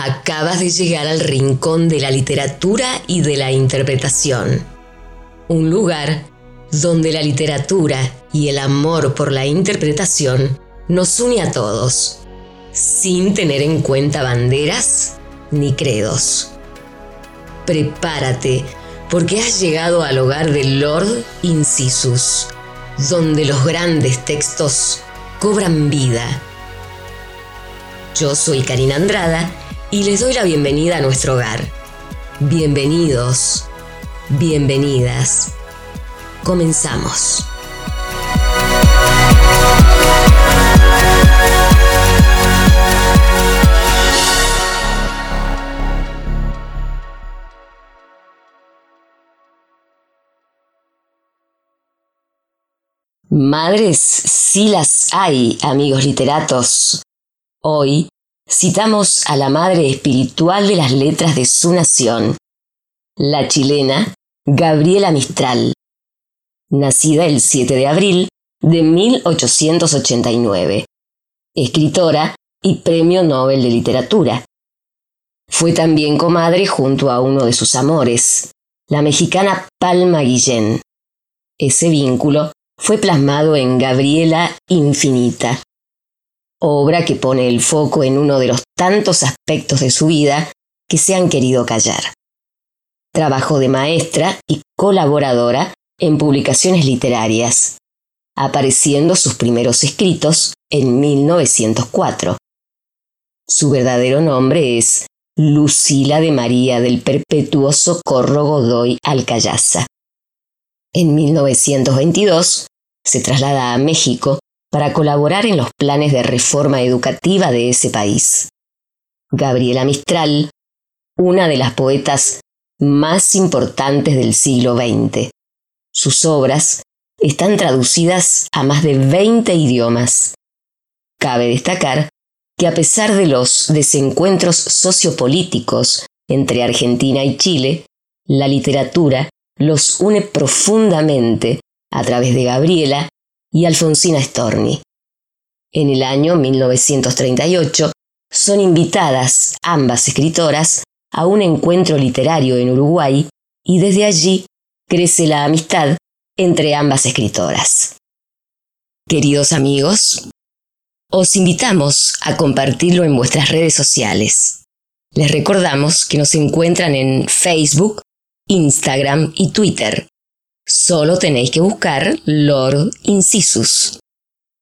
Acabas de llegar al rincón de la literatura y de la interpretación. Un lugar donde la literatura y el amor por la interpretación nos une a todos, sin tener en cuenta banderas ni credos. Prepárate, porque has llegado al hogar del Lord Incisus, donde los grandes textos cobran vida. Yo soy Karina Andrada y les doy la bienvenida a nuestro hogar. Bienvenidos, bienvenidas. Comenzamos. Madres sí las hay, amigos literatos. Hoy citamos a la madre espiritual de las letras de su nación, la chilena Gabriela Mistral, nacida el 7 de abril de 1889, escritora y Premio Nobel de Literatura. Fue también comadre junto a uno de sus amores, la mexicana Palma Guillén. Ese vínculo fue plasmado en Gabriela Infinita, obra que pone el foco en uno de los tantos aspectos de su vida que se han querido callar. Trabajó de maestra y colaboradora en publicaciones literarias, apareciendo sus primeros escritos en 1904. Su verdadero nombre es Lucila de María del Perpetuo Socorro Godoy Alcayaza. En 1922 se traslada a México para colaborar en los planes de reforma educativa de ese país. Gabriela Mistral, una de las poetas más importantes del siglo XX. Sus obras están traducidas a más de 20 idiomas. Cabe destacar que a pesar de los desencuentros sociopolíticos entre Argentina y Chile, la literatura los une profundamente a través de Gabriela y Alfonsina Storni. En el año 1938 son invitadas ambas escritoras a un encuentro literario en Uruguay y desde allí crece la amistad entre ambas escritoras. Queridos amigos, os invitamos a compartirlo en vuestras redes sociales. Les recordamos que nos encuentran en Facebook, Instagram y Twitter. Solo tenéis que buscar Lord Incisus.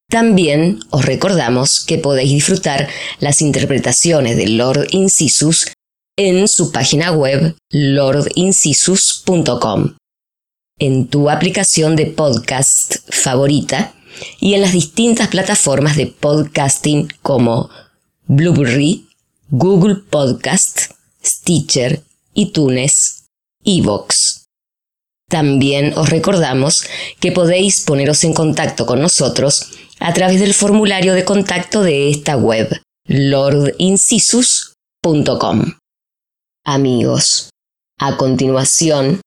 También os recordamos que podéis disfrutar las interpretaciones de Lord Incisus en su página web lordincisus.com, en tu aplicación de podcast favorita y en las distintas plataformas de podcasting como Blueberry, Google Podcast, Stitcher, iTunes iVoox. También os recordamos que podéis poneros en contacto con nosotros a través del formulario de contacto de esta web, lordincisus.com. Amigos, a continuación,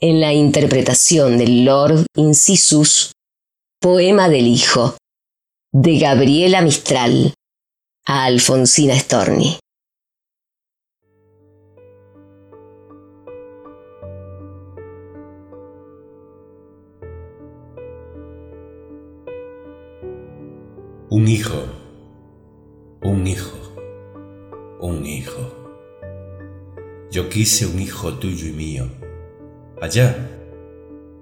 en la interpretación del Lord Incisus, Poema del Hijo, de Gabriela Mistral, a Alfonsina Storni. Un hijo, un hijo, un hijo. Yo quise un hijo tuyo y mío, allá,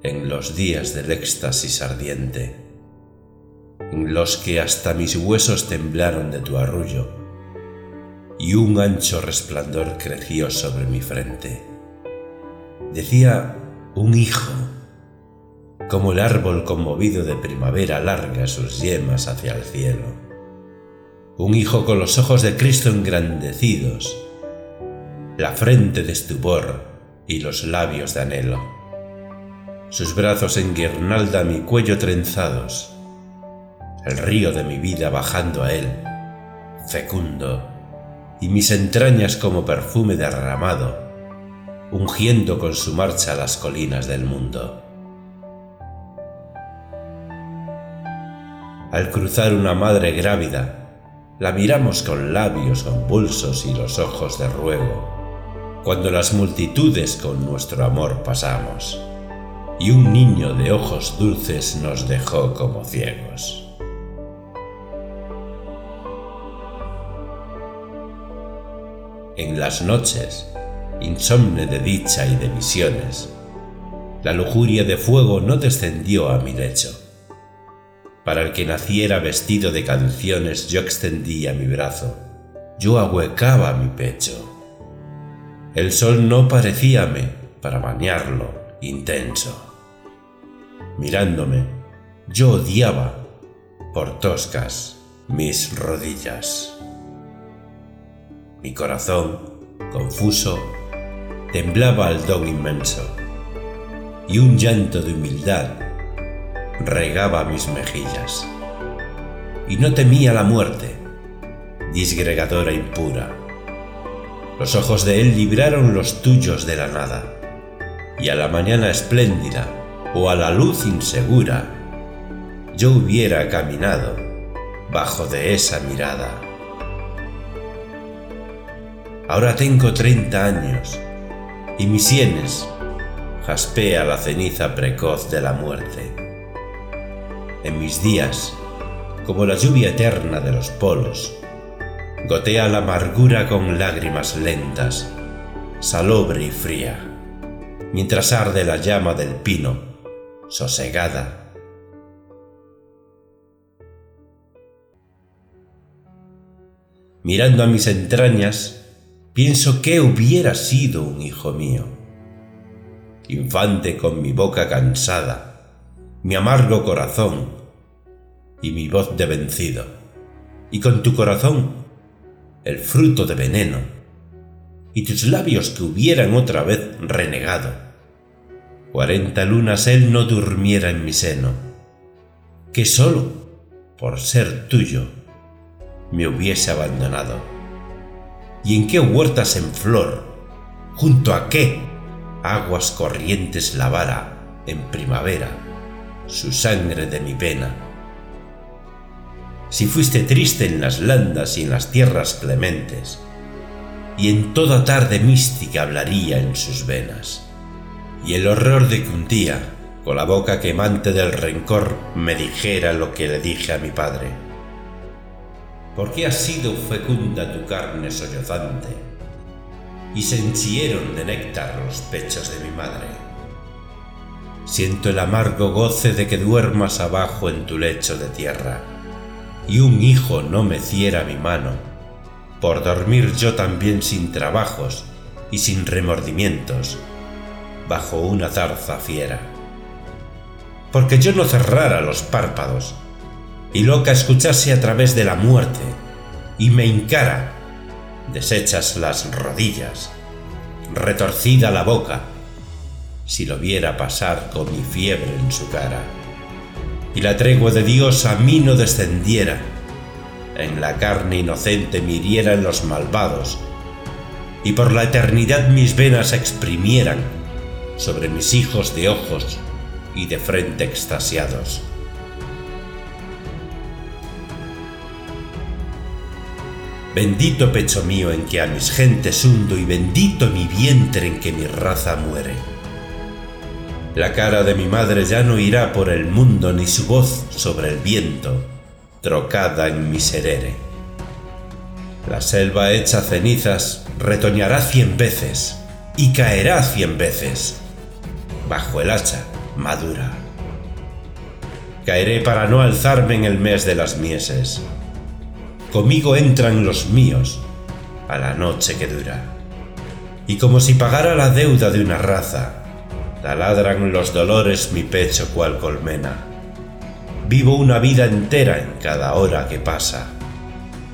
en los días del éxtasis ardiente, en los que hasta mis huesos temblaron de tu arrullo, y un ancho resplandor creció sobre mi frente. Decía un hijo, como el árbol conmovido de primavera larga sus yemas hacia el cielo. Un hijo con los ojos de Cristo engrandecidos, la frente de estupor y los labios de anhelo. Sus brazos en guirnalda mi cuello trenzados, el río de mi vida bajando a él, fecundo, y mis entrañas como perfume derramado, ungiendo con su marcha las colinas del mundo. Al cruzar una madre grávida, la miramos con labios convulsos y los ojos de ruego, cuando las multitudes con nuestro amor pasamos, y un niño de ojos dulces nos dejó como ciegos. En las noches, insomne de dicha y de visiones, la lujuria de fuego no descendió a mi lecho. Para el que naciera vestido de canciones yo extendía mi brazo, yo ahuecaba mi pecho. El sol no parecíame para bañarlo intenso. Mirándome, yo odiaba por toscas mis rodillas. Mi corazón, confuso, temblaba al don inmenso, y un llanto de humildad regaba mis mejillas. Y no temía la muerte, disgregadora impura. Los ojos de él libraron los tuyos de la nada, y a la mañana espléndida o a la luz insegura, yo hubiera caminado bajo de esa mirada. Ahora tengo treinta años y mis sienes jaspea la ceniza precoz de la muerte. En mis días, como la lluvia eterna de los polos, gotea la amargura con lágrimas lentas, salobre y fría, mientras arde la llama del pino, sosegada. Mirando a mis entrañas, pienso que hubiera sido un hijo mío. Infante con mi boca cansada, mi amargo corazón y mi voz de vencido, y con tu corazón el fruto de veneno, y tus labios que hubieran otra vez renegado. Cuarenta lunas él no durmiera en mi seno, que sólo por ser tuyo me hubiese abandonado. Y en qué huertas en flor, junto a qué aguas corrientes lavara en primavera su sangre de mi pena. Si fuiste triste en las landas y en las tierras clementes, y en toda tarde mística hablaría en sus venas, y el horror de que un día, con la boca quemante del rencor, me dijera lo que le dije a mi padre ¿Por qué ha sido fecunda tu carne sollozante, y se henchieron de néctar los pechos de mi madre. Siento el amargo goce de que duermas abajo en tu lecho de tierra, y un hijo no meciera mi mano, por dormir yo también sin trabajos y sin remordimientos, bajo una zarza fiera. Porque yo no cerrara los párpados, y loca escuchase a través de la muerte, y me encara, deshechas las rodillas, retorcida la boca, si lo viera pasar con mi fiebre en su cara, y la tregua de Dios a mí no descendiera, en la carne inocente me hirieran los malvados, y por la eternidad mis venas exprimieran sobre mis hijos de ojos y de frente extasiados. Bendito pecho mío en que a mis gentes hundo y bendito mi vientre en que mi raza muere. La cara de mi madre ya no irá por el mundo ni su voz sobre el viento, trocada en miserere. La selva hecha cenizas retoñará cien veces y caerá cien veces bajo el hacha madura. Caeré para no alzarme en el mes de las mieses conmigo entran los míos a la noche que dura. Y como si pagara la deuda de una raza, taladran los dolores mi pecho cual colmena. Vivo una vida entera en cada hora que pasa,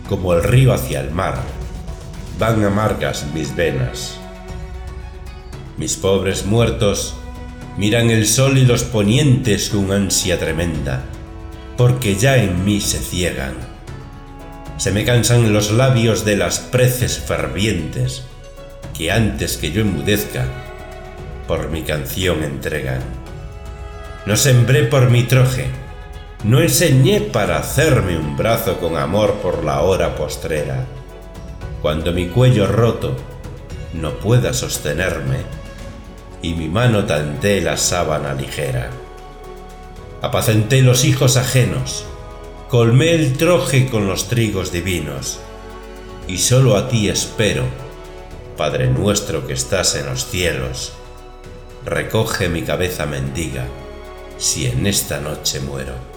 como el río hacia el mar, van amargas mis venas. Mis pobres muertos miran el sol y los ponientes con ansia tremenda, porque ya en mí se ciegan se me cansan los labios de las preces fervientes que antes que yo enmudezca, por mi canción entregan. No sembré por mi troje, no enseñé para hacerme un brazo con amor por la hora postrera. Cuando mi cuello roto no pueda sostenerme y mi mano tante la sábana ligera. Apacenté los hijos ajenos, colmé el troje con los trigos divinos, y solo a ti espero, Padre nuestro que estás en los cielos, recoge mi cabeza mendiga, si en esta noche muero.